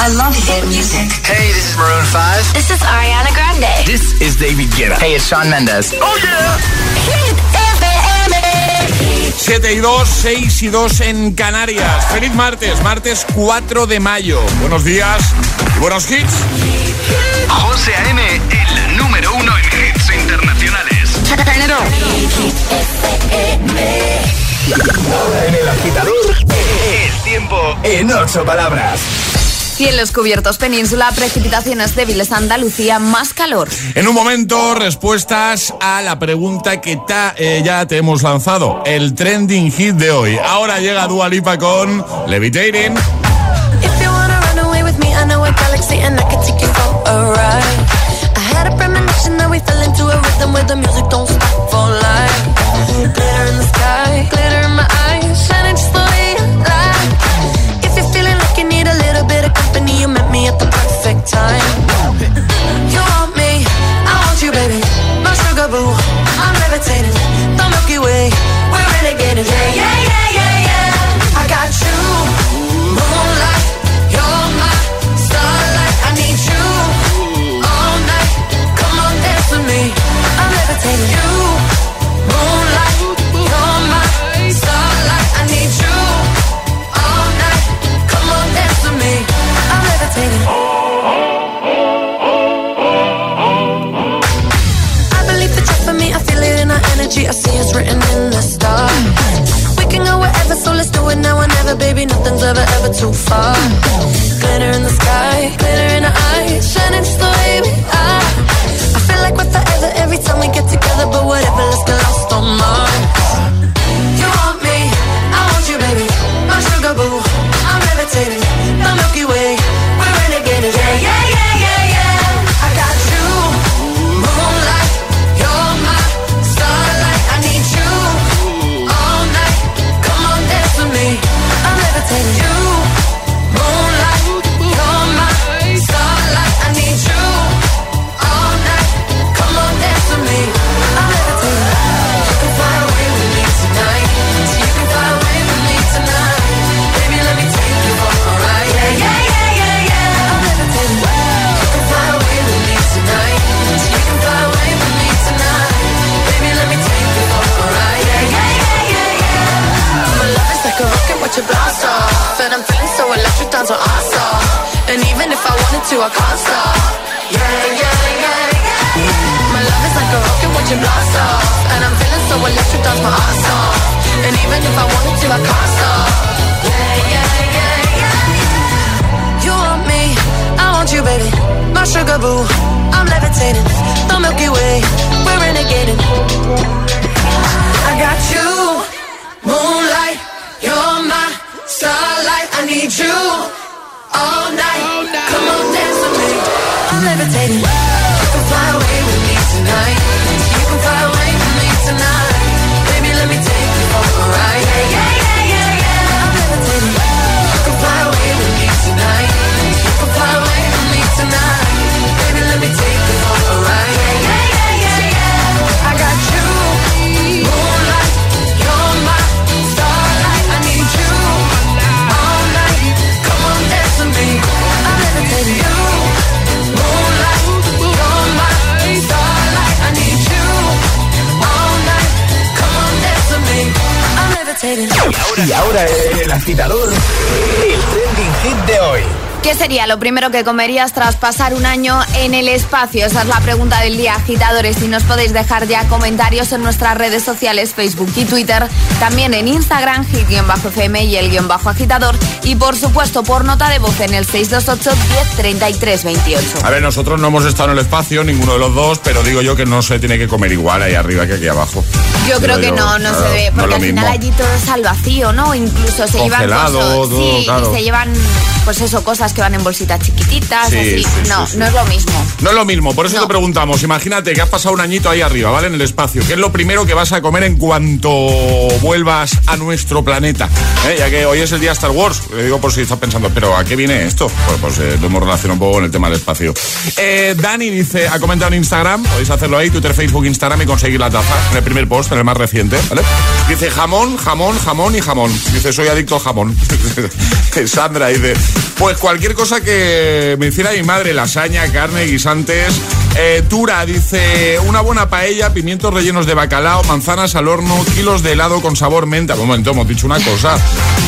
I love hit music. Hey, this is Maroon 5. This is Ariana Grande. This is David Guetta. Hey, it's Sean Mendes. Oh yeah. Hit FM. 7 y 2, 6 y 2 en Canarias. Feliz martes, martes 4 de mayo. Buenos días y buenos hits. José A.M., el número uno en hits internacionales. Ahora en el agitador, El tiempo en ocho palabras. Cielos cubiertos península, precipitaciones débiles Andalucía, más calor. En un momento, respuestas a la pregunta que ta- eh, ya te hemos lanzado, el trending hit de hoy. Ahora llega Dua Lipa con Levitating. If time. Too far. Glitter in the sky, Y ahora el agitador, el trending hit de hoy. ¿Qué sería lo primero que comerías tras pasar un año en el espacio? Esa es la pregunta del día, agitadores. Y nos podéis dejar ya comentarios en nuestras redes sociales, Facebook y Twitter. También en Instagram, hit-fm y el guion bajo agitador. Y por supuesto, por nota de voz en el 628 10 28. A ver, nosotros no hemos estado en el espacio, ninguno de los dos, pero digo yo que no se tiene que comer igual ahí arriba que aquí abajo. Yo creo que yo, no, no claro, se ve, porque al final mismo. allí todo es al vacío, ¿no? Incluso se llevan cosas, todo, sí, claro. y se llevan, pues eso, cosas que van en bolsitas chiquititas, Sí, así. sí, no, sí. no es lo mismo. No es lo mismo, por eso No. te preguntamos, imagínate que has pasado un añito ahí arriba, ¿vale? En el espacio. ¿Qué es lo primero que vas a comer en cuanto vuelvas a nuestro planeta? ¿Eh? Ya que hoy es el día Star Wars, le digo por si estás pensando, ¿pero a qué viene esto? Pues, pues eh, lo hemos relacionado un poco con el tema del espacio. Eh, Dani dice, ha comentado en Instagram, podéis hacerlo ahí, Twitter, Facebook, Instagram y conseguir la taza en el primer post, en el más reciente, ¿vale? Dice jamón, jamón, jamón y jamón. Dice, soy adicto al jamón. Sandra dice, Pues cualquier cosa que me hiciera mi madre, lasaña, carne, guisantes. Eh, Tura dice, una buena paella, pimientos rellenos de bacalao, manzanas al horno, kilos de helado con sabor menta. Un momento, hemos dicho una cosa.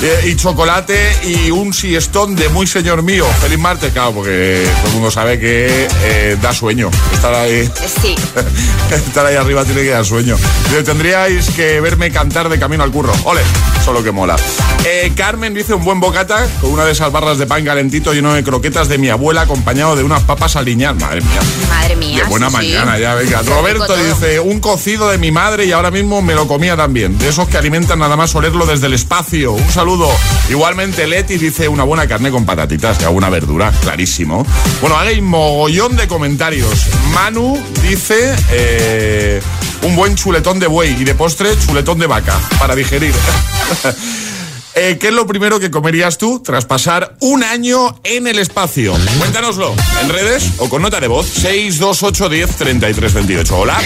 Eh, y chocolate y un siestón de muy señor mío. Feliz martes, claro, porque todo el mundo sabe que eh, da sueño. Estar ahí, Sí. estar ahí arriba tiene que dar sueño. Tendríais que verme cantar de camino al curro. Ole, solo que mola. Eh, Carmen dice un buen bocata con una de esas barras de pan calentito lleno de croquetas de mi abuela acompañado de unas papas aliñadas. Madre mía. Madre mía. Qué buena sí, sí. mañana ya, venga. Roberto dice, un cocido de mi madre y ahora mismo me lo comía también. De esos que alimentan nada más olerlo desde el espacio. Un saludo. Igualmente Leti dice una buena carne con patatitas y alguna verdura, clarísimo. Bueno, hay mogollón de comentarios. Manu dice eh, un buen chuletón de buey y de postre chuletón de vaca para digerir. Eh, ¿Qué es lo primero que comerías tú tras pasar un año en el espacio? Cuéntanoslo en redes o con nota de voz 628 10 33 28. Hola.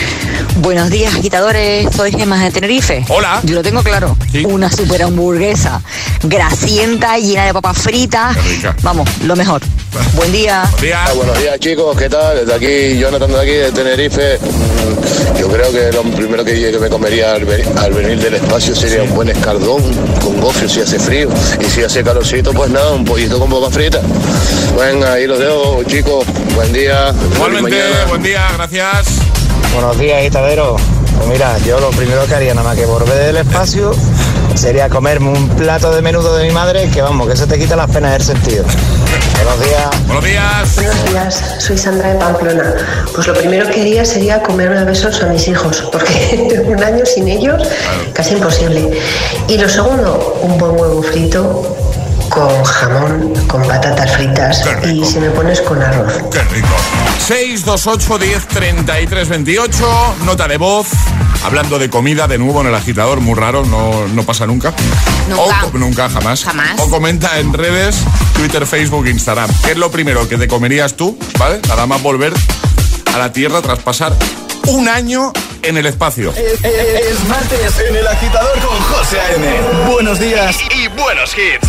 Buenos días, agitadores. Soy Gemma de Tenerife. Hola. Yo lo tengo claro. Sí. Una super hamburguesa grasienta, llena de papas fritas. Vamos, lo mejor. Buen día. Buenos días. Ah, Buenos días chicos, ¿qué tal? Desde aquí, Jonathan de aquí, de Tenerife. Yo creo que lo primero que, que me comería al, ve- al venir del espacio sería un buen escardón con gofio si hace frío. Y si hace calorcito, pues nada, un pollito con papas fritas. Venga, ahí los dejo, chicos. Buen día. Igualmente, buen día, gracias. Buenos días, agitadero. Pues mira, yo lo primero que haría nada más que volver del espacio sería comerme un plato de menudo de mi madre que vamos, que se te quita las penas del sentido. Buenos días. Buenos días. Buenos días, soy Sandra de Pamplona. Pues lo primero que haría sería comerme a besos a mis hijos, porque un año sin ellos casi imposible. Y lo segundo, un buen huevo frito con jamón, con patatas fritas y si me pones con arroz. Qué rico. 628 10 33 28. Nota de voz. Hablando de comida de nuevo en el agitador, muy raro, no, no pasa nunca. Nunca. O, nunca, jamás. Jamás. O comenta en redes, Twitter, Facebook, Instagram. ¿Qué es lo primero que te comerías tú, ¿vale? Nada más volver a la Tierra tras pasar un año en el espacio. Es, es- es martes en el agitador con José A.M. Buenos días. Y buenos hits.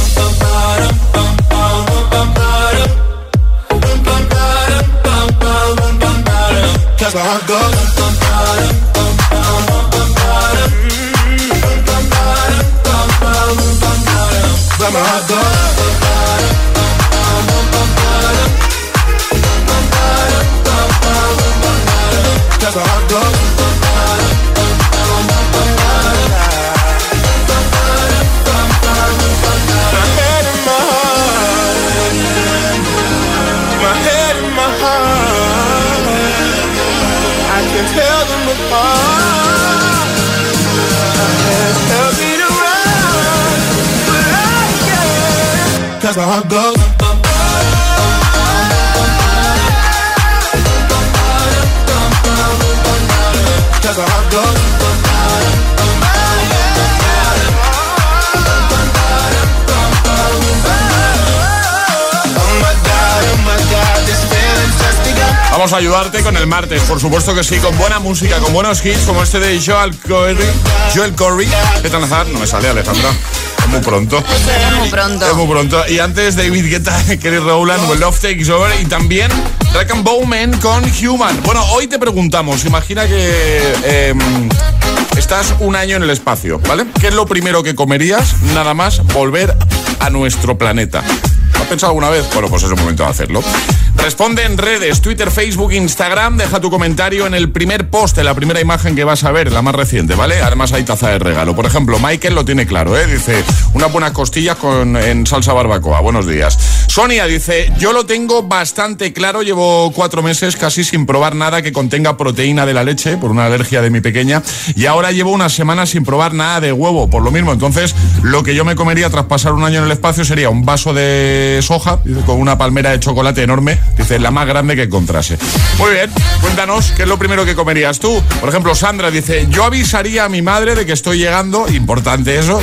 Bum, bum, ba-dum. But my heart goes. Vamos a ayudarte con el martes, por supuesto que sí, con buena música, con buenos hits como este de Joel Corey. Joel Corey. ¿Qué tal? No me sale, Alejandra. Muy pronto. Es muy pronto. Es muy pronto. Y antes David Guetta, Kelly Rowland, When Love Takes Over y también Track and Bowman con Human. Bueno, hoy te preguntamos, imagina que em, estás un año en el espacio, ¿vale? ¿Qué es lo primero que comerías nada más volver a nuestro planeta? ¿Lo has pensado alguna vez? Bueno, pues es el momento de hacerlo. Responde en redes, Twitter, Facebook, Instagram. Deja tu comentario en el primer post, la primera imagen que vas a ver, la más reciente, ¿vale? Además hay taza de regalo. Por ejemplo, Michael lo tiene claro, ¿eh? Dice, unas buenas costillas con, en salsa barbacoa. Buenos días. Sonia dice, yo lo tengo bastante claro. Llevo cuatro meses casi sin probar nada que contenga proteína de la leche por una alergia de mi pequeña. Y ahora llevo unas semanas sin probar nada de huevo, por lo mismo. Entonces, lo que yo me comería tras pasar un año en el espacio sería un vaso de soja con una palmera de chocolate enorme. Dice, la más grande que encontrase. Muy bien, cuéntanos, ¿qué es lo primero que comerías tú? Por ejemplo, Sandra dice, yo avisaría a mi madre de que estoy llegando, importante eso,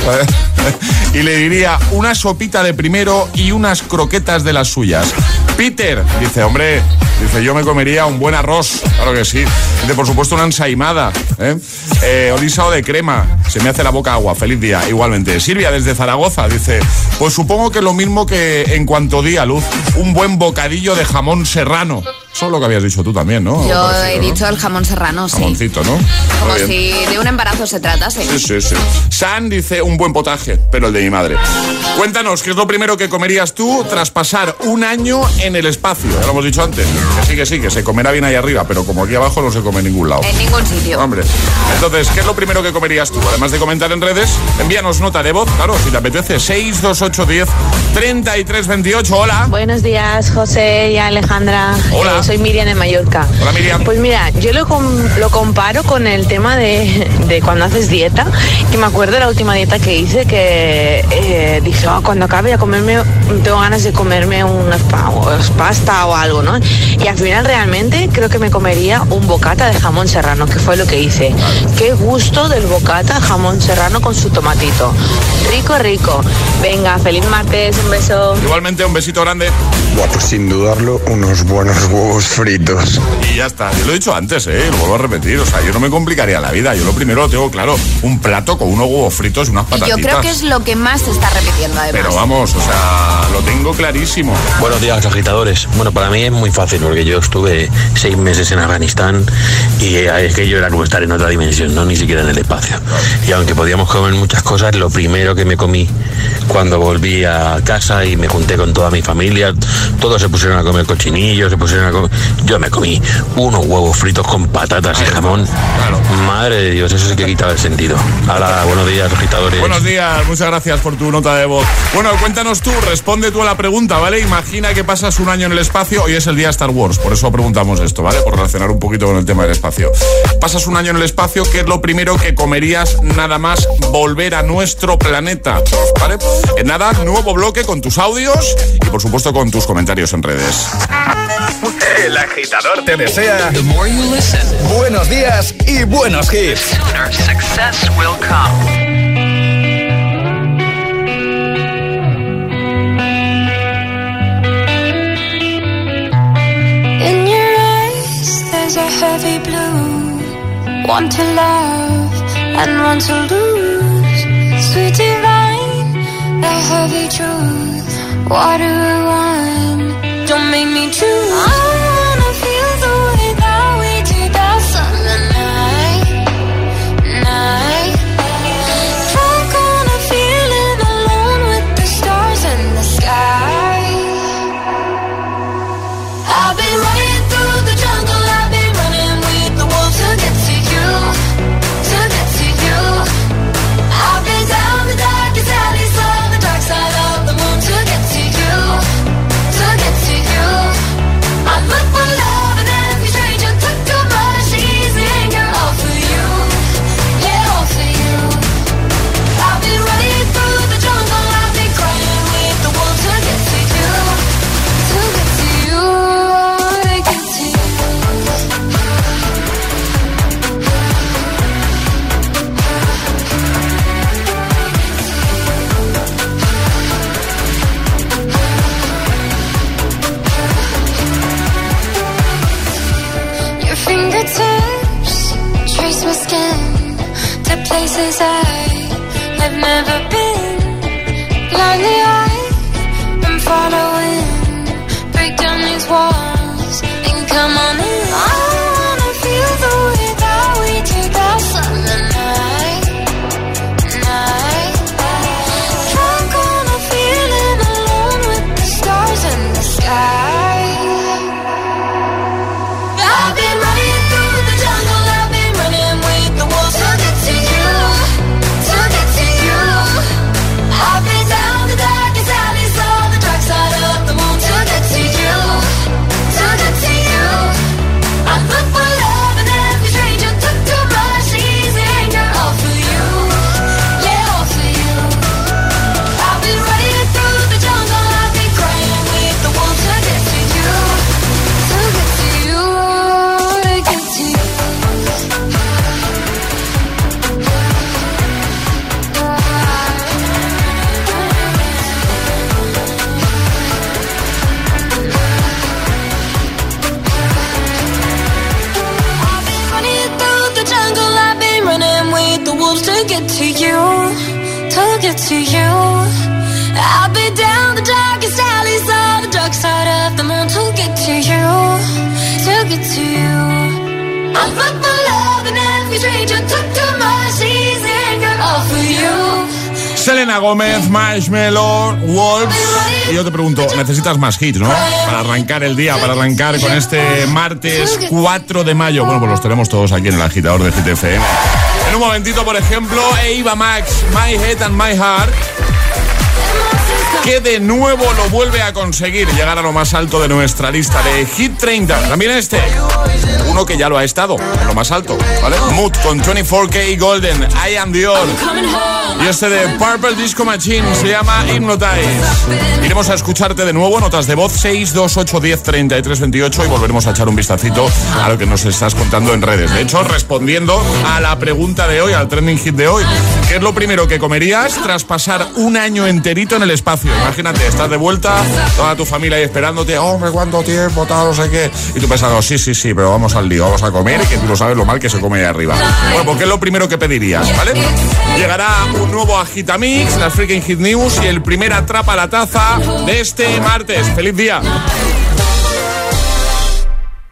y le diría una sopita de primero y unas croquetas de las suyas. Peter dice, hombre, dice, yo me comería un buen arroz, claro que sí. Dice, por supuesto, una ensaimada, ¿eh? Eh, de crema, se me hace la boca agua, feliz día, igualmente. Silvia desde Zaragoza dice, pues supongo que lo mismo que en cuanto di a luz, un buen bocadillo de jamón serrano. Eso es lo que habías dicho tú también, ¿no? Yo parecido, he ¿no? dicho el jamón serrano, sí. Jamoncito, ¿no? Como si de un embarazo se tratase. Sí, sí, sí. San dice un buen potaje, pero el de mi madre. Cuéntanos, ¿qué es lo primero que comerías tú tras pasar un año en el espacio? Ya lo hemos dicho antes. Que sí, que sí, que se comerá bien ahí arriba, pero como aquí abajo no se come en ningún lado. En ningún sitio. Hombre, entonces, ¿qué es lo primero que comerías tú? Además de comentar en redes, envíanos nota de voz, claro, si te apetece, 62810 3328. Hola. Buenos días, José y Alejandra. Hola. Soy Miriam de Mallorca. Hola, Miriam. Pues mira, yo lo, com- lo comparo con el tema de, de cuando haces dieta, que me acuerdo de la última dieta que hice, que eh, dije, "Ah, cuando acabe a comerme, tengo ganas de comerme una pasta o algo, ¿no? Y al final realmente creo que me comería un bocata de jamón serrano, que fue lo que hice. Qué gusto del bocata jamón serrano con su tomatito. Rico, rico. Venga, feliz martes, un beso. Igualmente, un besito grande. Buah, pues sin dudarlo, unos buenos huevos fritos. Y ya está. Yo lo he dicho antes, ¿eh? Lo vuelvo a repetir. O sea, yo no me complicaría la vida. Yo lo primero lo tengo claro. Un plato con unos huevos fritos y unas Y patatitas. yo creo que es lo que más se está repitiendo además. Pero vamos, o sea, lo tengo clarísimo. Buenos días, agitadores. Bueno, para mí es muy fácil porque yo estuve seis meses en Afganistán y eh, es que yo era como estar en otra dimensión, no ni siquiera en el espacio. Y aunque podíamos comer muchas cosas, lo primero que me comí cuando volví a casa y me junté con toda mi familia, todos se pusieron a comer cochinillos, se pusieron a comer... Yo me comí unos huevos fritos con patatas y jamón. Madre de Dios, eso sí que quitaba el sentido. Hola, buenos días, agitadores. Buenos días, muchas gracias por tu nota de voz. Bueno, cuéntanos tú, responde tú a la pregunta, ¿vale? Imagina que pasas un año en el espacio, hoy es el día Star Wars, por eso preguntamos esto, ¿vale? Por relacionar un poquito con el tema del espacio. Pasas un año en el espacio, ¿qué es lo primero que comerías nada más volver a nuestro planeta? ¿Vale? En nada, nuevo bloque con tus audios y por supuesto con tus comentarios en redes. El agitador te desea buenos días y buenos hits. success will come. In your eyes, there's a heavy blue. One to love and one to lose. Sweet divine, the heavy truth. Water one, don't make me choose. I Gómez, Marshmello, Wolves. Y yo te pregunto, necesitas más hits, ¿no? Para arrancar el día, para arrancar con este martes 4 de mayo. Bueno, pues los tenemos todos aquí en el agitador de GTFM. En un momentito, por ejemplo, Eva Max, My Head and My Heart. Que de nuevo lo vuelve a conseguir llegar a lo más alto de nuestra lista de Hit 30. También este, uno que ya lo ha estado en lo más alto, ¿vale? Mood con 24K Golden, I Am All. Y este de Purple Disco Machine se llama Hypnotize. Iremos a escucharte de nuevo, notas de voz 62810 3328 y volveremos a echar un vistacito a lo que nos estás contando en redes. De hecho, respondiendo a la pregunta de hoy, al trending hit de hoy, ¿qué es lo primero que comerías tras pasar un año enterito en el espacio? Imagínate, estás de vuelta, toda tu familia ahí esperándote, hombre, cuánto tiempo, tal, no sé qué. Y tú pensando, sí, sí, sí, pero vamos al lío, vamos a comer, que tú lo sabes lo mal que se come ahí arriba. Bueno, pues ¿qué es lo primero que pedirías, vale? Llegará un nuevo Agitamix, las Freaking Hit News y el primer Atrapa la Taza de este martes. ¡Feliz día!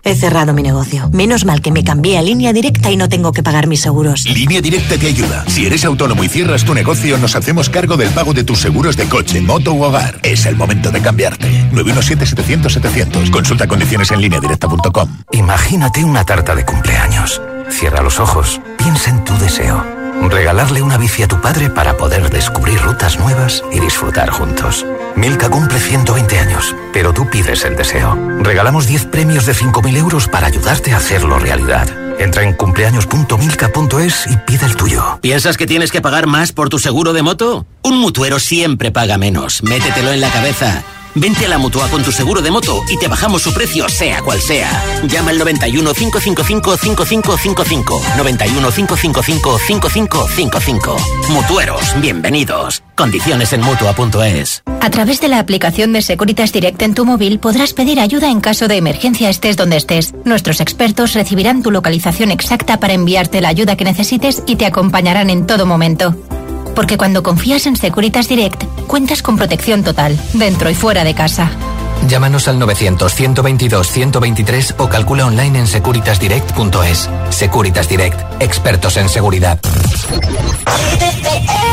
He cerrado mi negocio. Menos mal que me cambié a línea directa y no tengo que pagar mis seguros. Línea Directa te ayuda. Si eres autónomo y cierras tu negocio, nos hacemos cargo del pago de tus seguros de coche, moto u hogar. Es el momento de cambiarte. 917-700-700. Consulta condiciones en lineadirecta.com. Imagínate una tarta de cumpleaños. Cierra los ojos, piensa en tu deseo. Regalarle una bici a tu padre para poder descubrir rutas nuevas y disfrutar juntos. Milka cumple 120 años, pero tú pides el deseo. Regalamos 10 premios de 5.000 euros para ayudarte a hacerlo realidad. Entra en cumpleaños.milka.es y pide el tuyo. ¿Piensas que tienes que pagar más por tu seguro de moto? Un mutuero siempre paga menos. Métetelo en la cabeza. Vente a la Mutua con tu seguro de moto y te bajamos su precio sea cual sea. Llama al 91 555 5555. 91 555 5555. Mutueros, bienvenidos. Condiciones en Mutua.es. A través de la aplicación de Securitas Direct en tu móvil podrás pedir ayuda en caso de emergencia estés donde estés. Nuestros expertos recibirán tu localización exacta para enviarte la ayuda que necesites y te acompañarán en todo momento. Porque cuando confías en Securitas Direct, cuentas con protección total, dentro y fuera de casa. Llámanos al 900-122-123 o calcula online en securitasdirect.es. Securitas Direct, expertos en seguridad.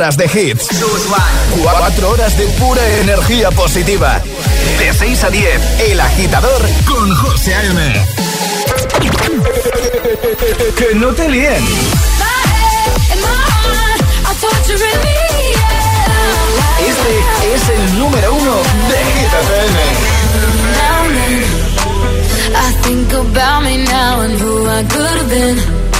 horas de hits. Cuatro horas de pura energía positiva. De 6 a 10, El Agitador con José A.M. Que no te líen. Este es el número uno de Hit FM. I think about me now and who I could have been.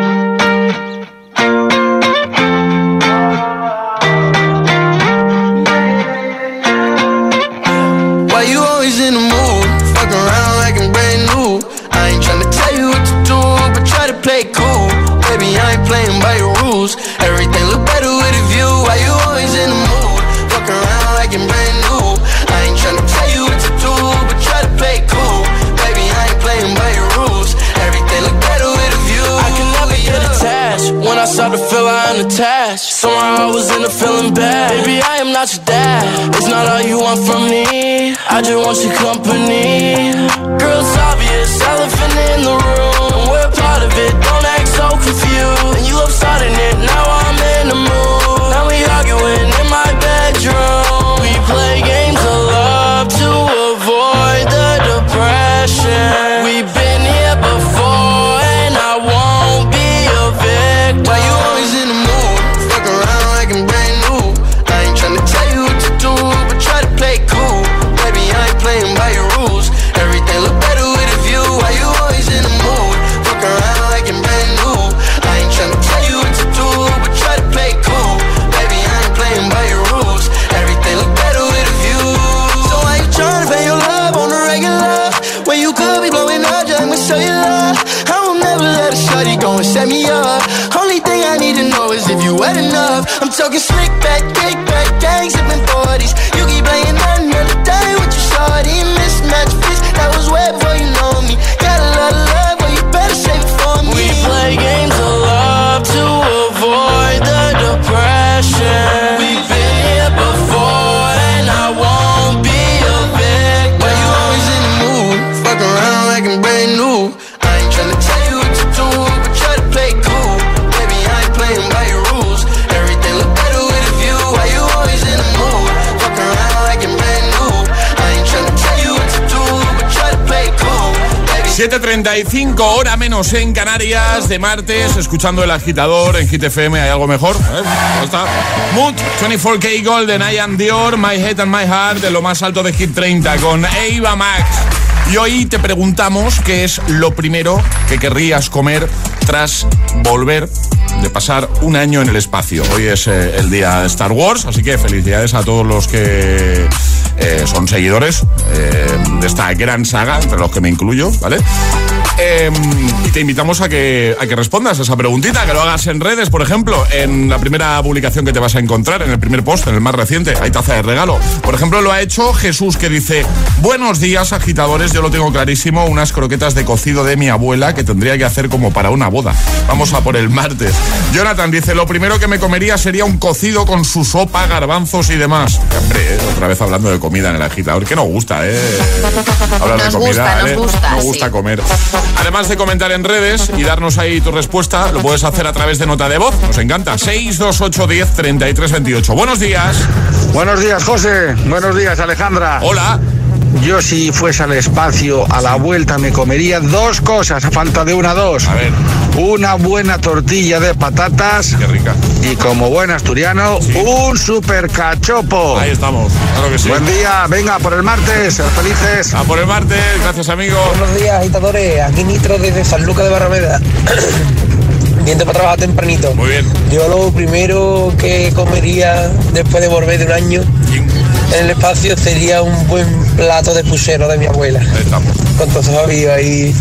Not your dad. It's not all you want from me. I just want your company. Me up. Only thing I need to know is if you wet enough. I'm talking slick back, kick back, gang sipping 40s. 7.35, hora menos en Canarias, de martes, escuchando el agitador en Hit FM. ¿Hay algo mejor? ¿Eh? ¿Cómo está? Mood, 24K Golden, I am Dior, My Head and My Heart, de lo más alto de Hit 30, con Eva Max. Y hoy te preguntamos qué es lo primero que querrías comer tras volver de pasar un año en el espacio. Hoy es eh, el día de Star Wars, así que felicidades a todos los que eh, son seguidores eh, de esta gran saga, entre los que me incluyo, ¿vale? Eh, y te invitamos a que, a que respondas a esa preguntita, que lo hagas en redes, por ejemplo, en la primera publicación que te vas a encontrar, en el primer post, en el más reciente, hay taza de regalo. Por ejemplo, lo ha hecho Jesús, que dice, buenos días, agitadores, yo lo tengo clarísimo, unas croquetas de cocido de mi abuela que tendría que hacer como para una boda. Vamos a por el martes. Jonathan dice, lo primero que me comería sería un cocido con su sopa, garbanzos y demás. Hombre, eh, otra vez hablando de comida en el agitador, que nos gusta, ¿eh? Hablar Nos de comida, gusta, nos ¿eh? gusta, Nos gusta sí. comer. Además de comentar en redes y darnos ahí tu respuesta, lo puedes hacer a través de nota de voz. Nos encanta. 628 10 33 28. Buenos días. Buenos días, José. Buenos días, Alejandra. Hola. Yo si fuese al espacio a la vuelta me comería dos cosas, a falta de una dos. A ver. Una buena tortilla de patatas. Qué rica. Y como buen asturiano, un super cachopo. Ahí estamos. Claro que sí. Buen día, venga por el martes, ser felices. A por el martes. Gracias, amigo. Buenos días, agitadores. Aquí Nitro desde San Lucas de Barrameda. Viendo para trabajar tempranito. Muy bien. Yo lo primero que comería después de volver de un año en el espacio sería un buen plato de puchero de mi abuela. Ahí estamos. Con todo sabio ahí.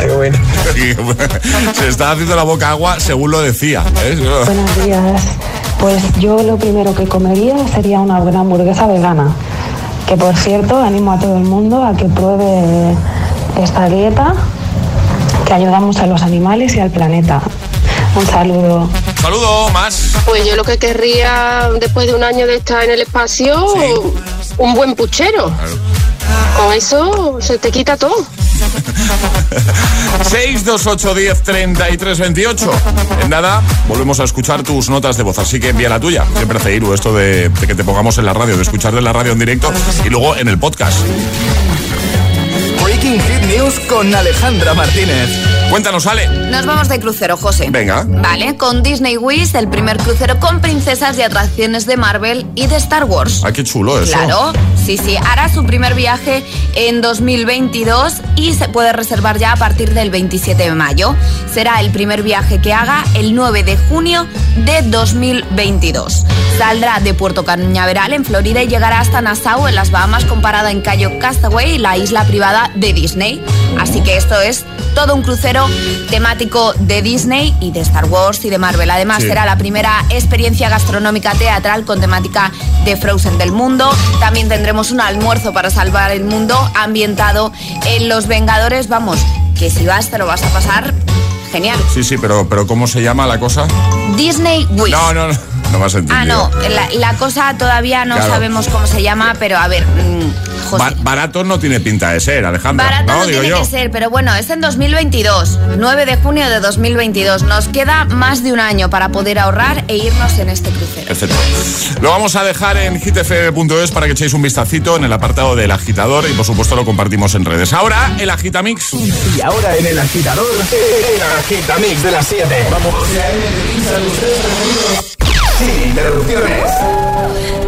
Qué bueno. Se está haciendo la boca agua según lo decía. ¿eh? Buenos días. Pues yo lo primero que comería sería una buena hamburguesa vegana. Que por cierto, animo a todo el mundo a que pruebe esta dieta que ayudamos a los animales y al planeta. Un saludo. Saludo, más. Pues yo lo que querría después de un año de estar en el espacio, un buen puchero. Con eso se te quita todo. 628 10 33 28. En nada, volvemos a escuchar tus notas de voz, así que envía la tuya. Siempre hace Iru esto de, de que te pongamos en la radio, de escuchar de la radio en directo y luego en el podcast. Breaking Hit News con Alejandra Martínez. Cuéntanos, Ale. Nos vamos de crucero, José. Venga. Vale, con Disney Wish, el primer crucero con princesas y atracciones de Marvel y de Star Wars. Ah, qué chulo eso. Claro, sí, sí. Hará su primer viaje en 2022 y se puede reservar ya a partir del 27 de mayo. Será el primer viaje que haga el 9 de junio de 2022. Saldrá de Puerto Cañaveral en Florida y llegará hasta Nassau en las Bahamas con parada en Cayo Castaway, la isla privada de Disney. Así que esto es todo un crucero temático de Disney y de Star Wars y de Marvel. Además, Sí. será la primera experiencia gastronómica teatral con temática de Frozen del mundo. También tendremos un almuerzo para salvar el mundo ambientado en Los Vengadores. Vamos, que si vas te lo vas a pasar genial. Sí, sí, pero, pero ¿cómo se llama la cosa? Disney Wish. No, no, no. No me has entendido. Ah, no, la, la cosa todavía no Claro. sabemos cómo se llama, pero a ver, mm, José. Barato no tiene pinta de ser, Alejandra. Barato no, no, digo tiene yo. que ser, pero bueno, es en 2022, 9 de junio de 2022. Nos queda más de un año para poder ahorrar e irnos en este crucero. Perfecto. Lo vamos a dejar en hitfm.es para que echéis un vistacito en el apartado del agitador y por supuesto lo compartimos en redes. Ahora el agitamix. Y ahora en el agitador, el agitamix de las 7. Vamos. Sin interrupciones.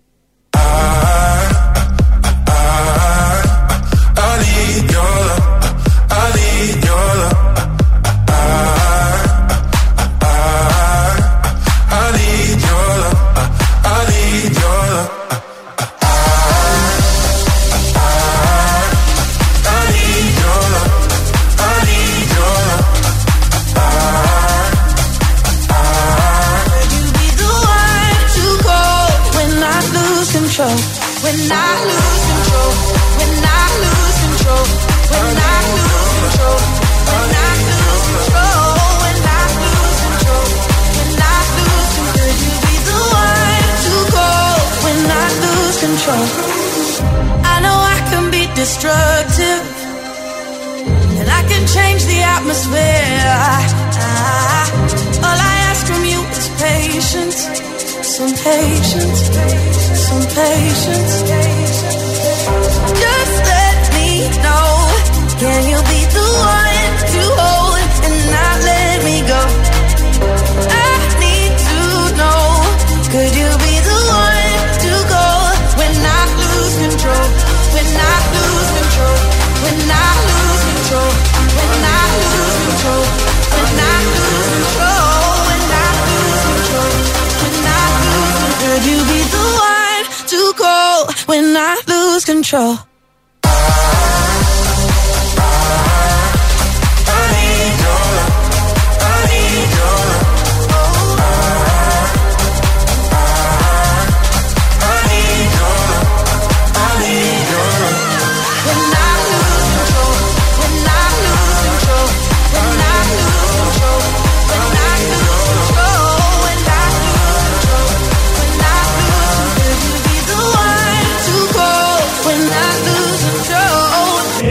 Control?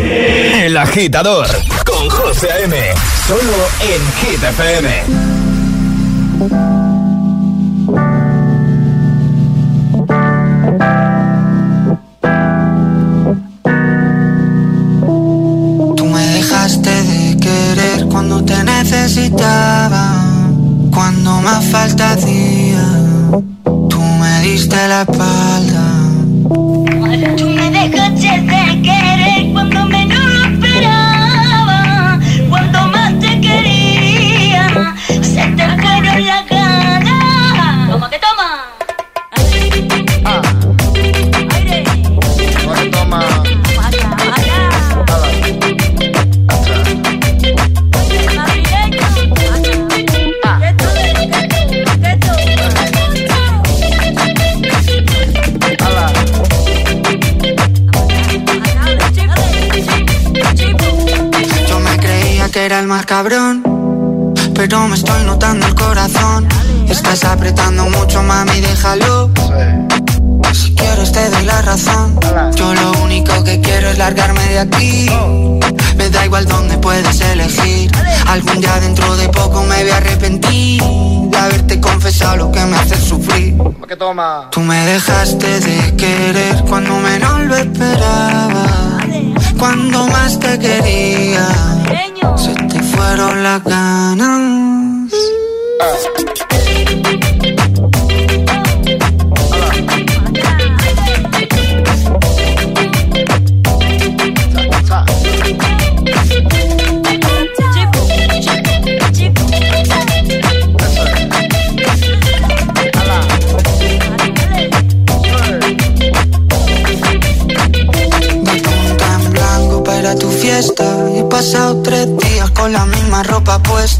El agitador con José A.M. Solo en Hit FM. Tú me dejaste de querer cuando te necesitaba, cuando más falta hacía. Tú me diste la espalda. Día dentro de poco me voy a arrepentir de haberte confesado lo que me hace sufrir. Tú me dejaste de querer cuando menos lo esperaba. Cuando más te quería, se te fueron las ganas.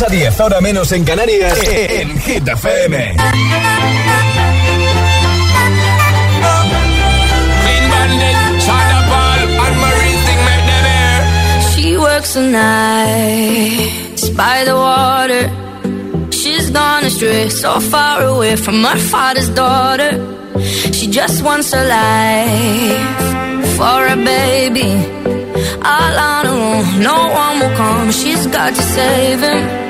6 a 10, ahora menos en Canarias, en Hit FM. She works the night by the water. She's gone astray, so far away from her father's daughter. She just wants a life for a baby. all on her own. No one will come, she's got to save him.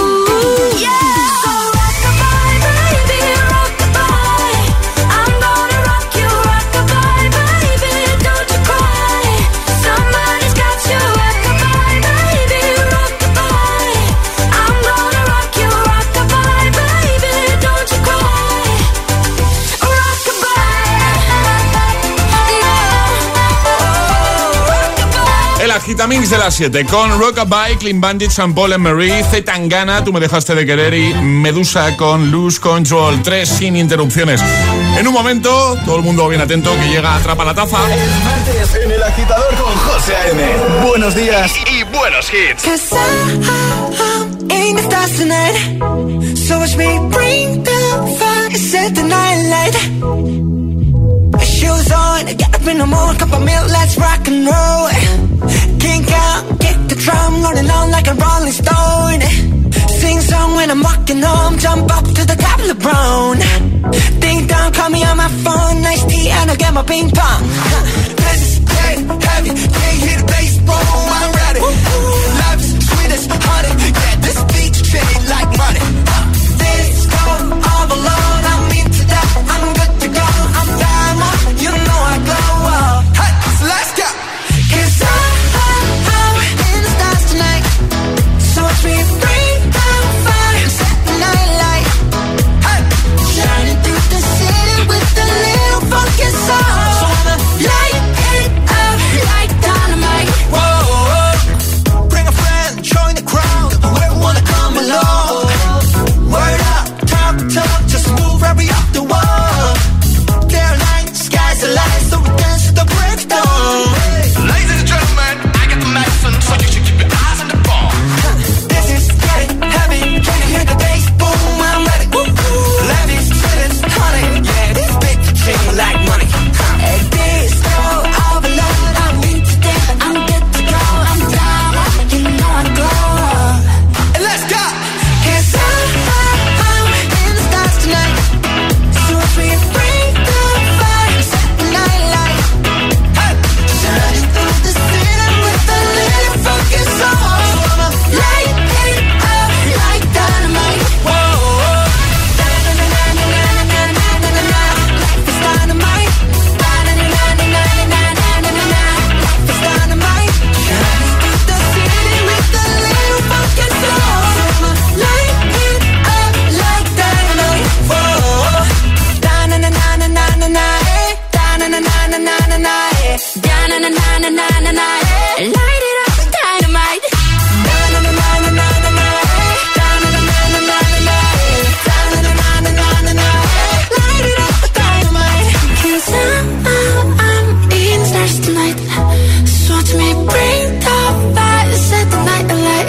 Agitamix de las 7 con Rockabye, Clean Bandit, San Paul and Marie, Z Tangana, Tú me dejaste de querer y Medusa con Lose Control 3 sin interrupciones. En un momento, todo el mundo bien atento que llega Atrapa la Taza. Martes en El Agitador con José A.M. Buenos días y buenos hits. Shoes on, get up in the morning, cup of milk, let's rock and roll. Kink out, kick the drum, rolling on like a rolling stone. Sing song when I'm walking home, jump up to the top of the LeBron. Ding dong, call me on my phone, nice tea, and I'll get my ping pong. This is dead heavy, can't hit a baseball, I'm ready. Life's sweet as honey, yeah, this beach trade like money. This go all alone.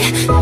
嘿。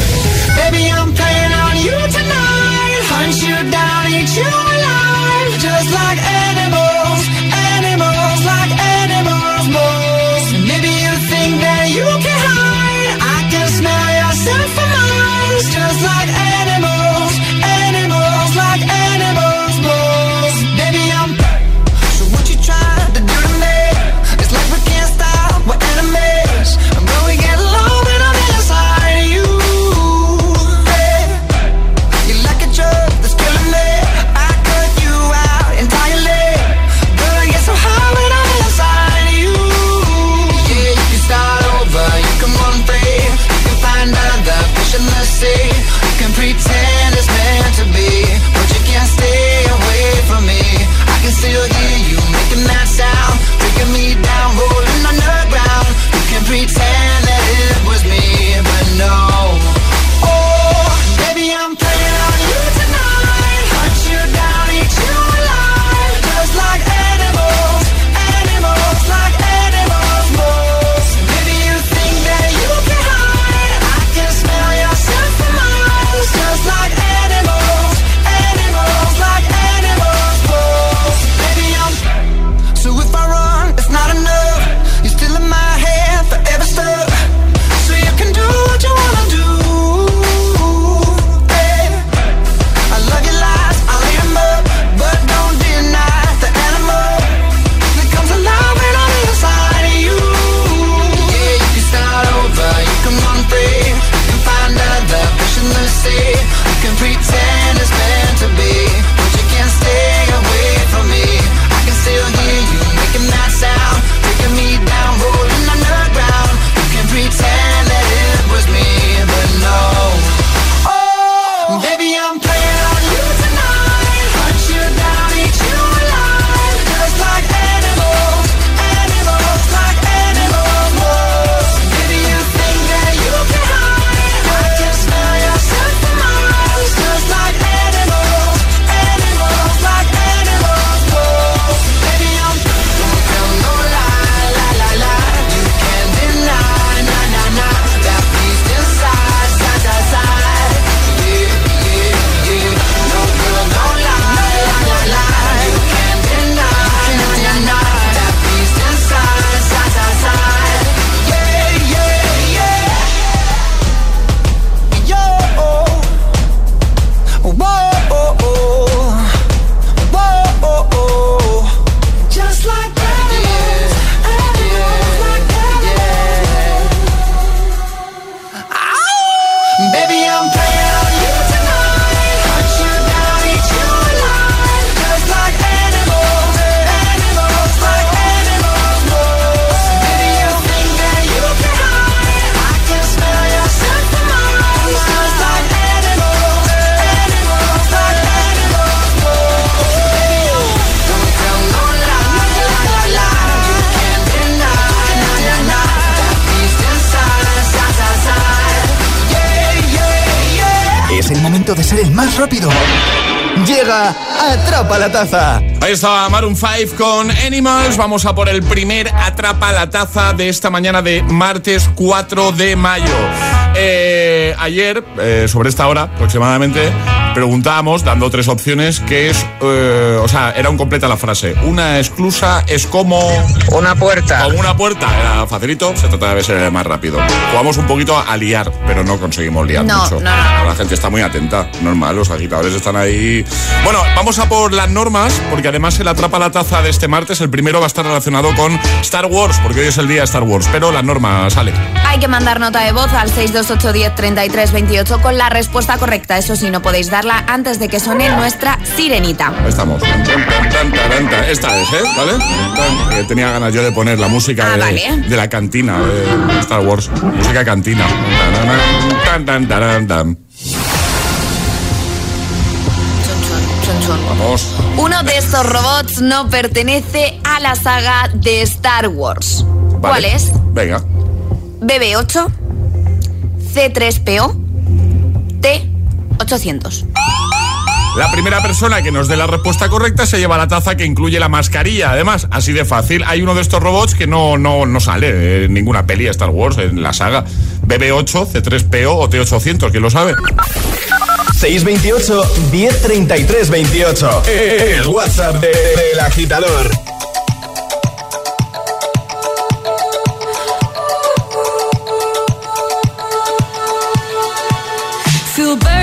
De ser el más rápido. Llega Atrapa la Taza. Ahí estaba Maroon 5 con Animals. Vamos a por el primer Atrapa la Taza de esta mañana de martes 4 de mayo. Eh, ayer, eh, sobre esta hora aproximadamente, preguntábamos, dando tres opciones, que es, eh, o sea, era un completa la frase. Una exclusa es como... Una puerta. Como una puerta. Era facilito, se trata de ser el más rápido. Jugamos un poquito a liar, pero no conseguimos liar No, mucho. no, no. La gente está muy atenta, normal, los agitadores están ahí. Bueno, vamos a por las normas, porque además el atrapa la taza de este martes, el primero va a estar relacionado con Star Wars, porque hoy es el día de Star Wars, pero la norma sale. Hay que mandar nota de voz al 628 10 33 28 con la respuesta correcta. Eso sí, no podéis antes de que suene nuestra sirenita. Ahí estamos. Esta es, ¿eh? ¿Vale? Tenía ganas yo de poner la música Ah, de, vale. de la cantina de Star Wars. Música cantina. Tan, tan, tan, tan, tan. Vamos. Uno de estos robots no pertenece a la saga de Star Wars. Vale. ¿Cuál es? Venga. BB8, C3PO, T800. La primera persona que nos dé la respuesta correcta se lleva la taza que incluye la mascarilla. Además, así de fácil. Hay uno de estos robots que no, no, no sale en ninguna peli de Star Wars, en la saga. BB8, C3PO o T800, ¿quién lo sabe? 628 1033 28. El WhatsApp de- del agitador.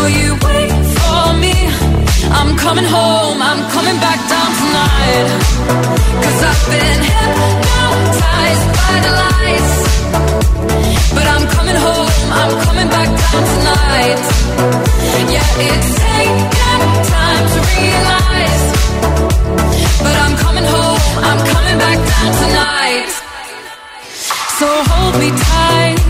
Know you wait for me. I'm coming home, I'm coming back down tonight. Cause I've been hypnotized by the lights. But I'm coming home, I'm coming back down tonight. Yeah, it's taken time to realize. But I'm coming home, I'm coming back down tonight. So hold me tight.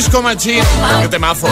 Disco Machine. Qué temazo.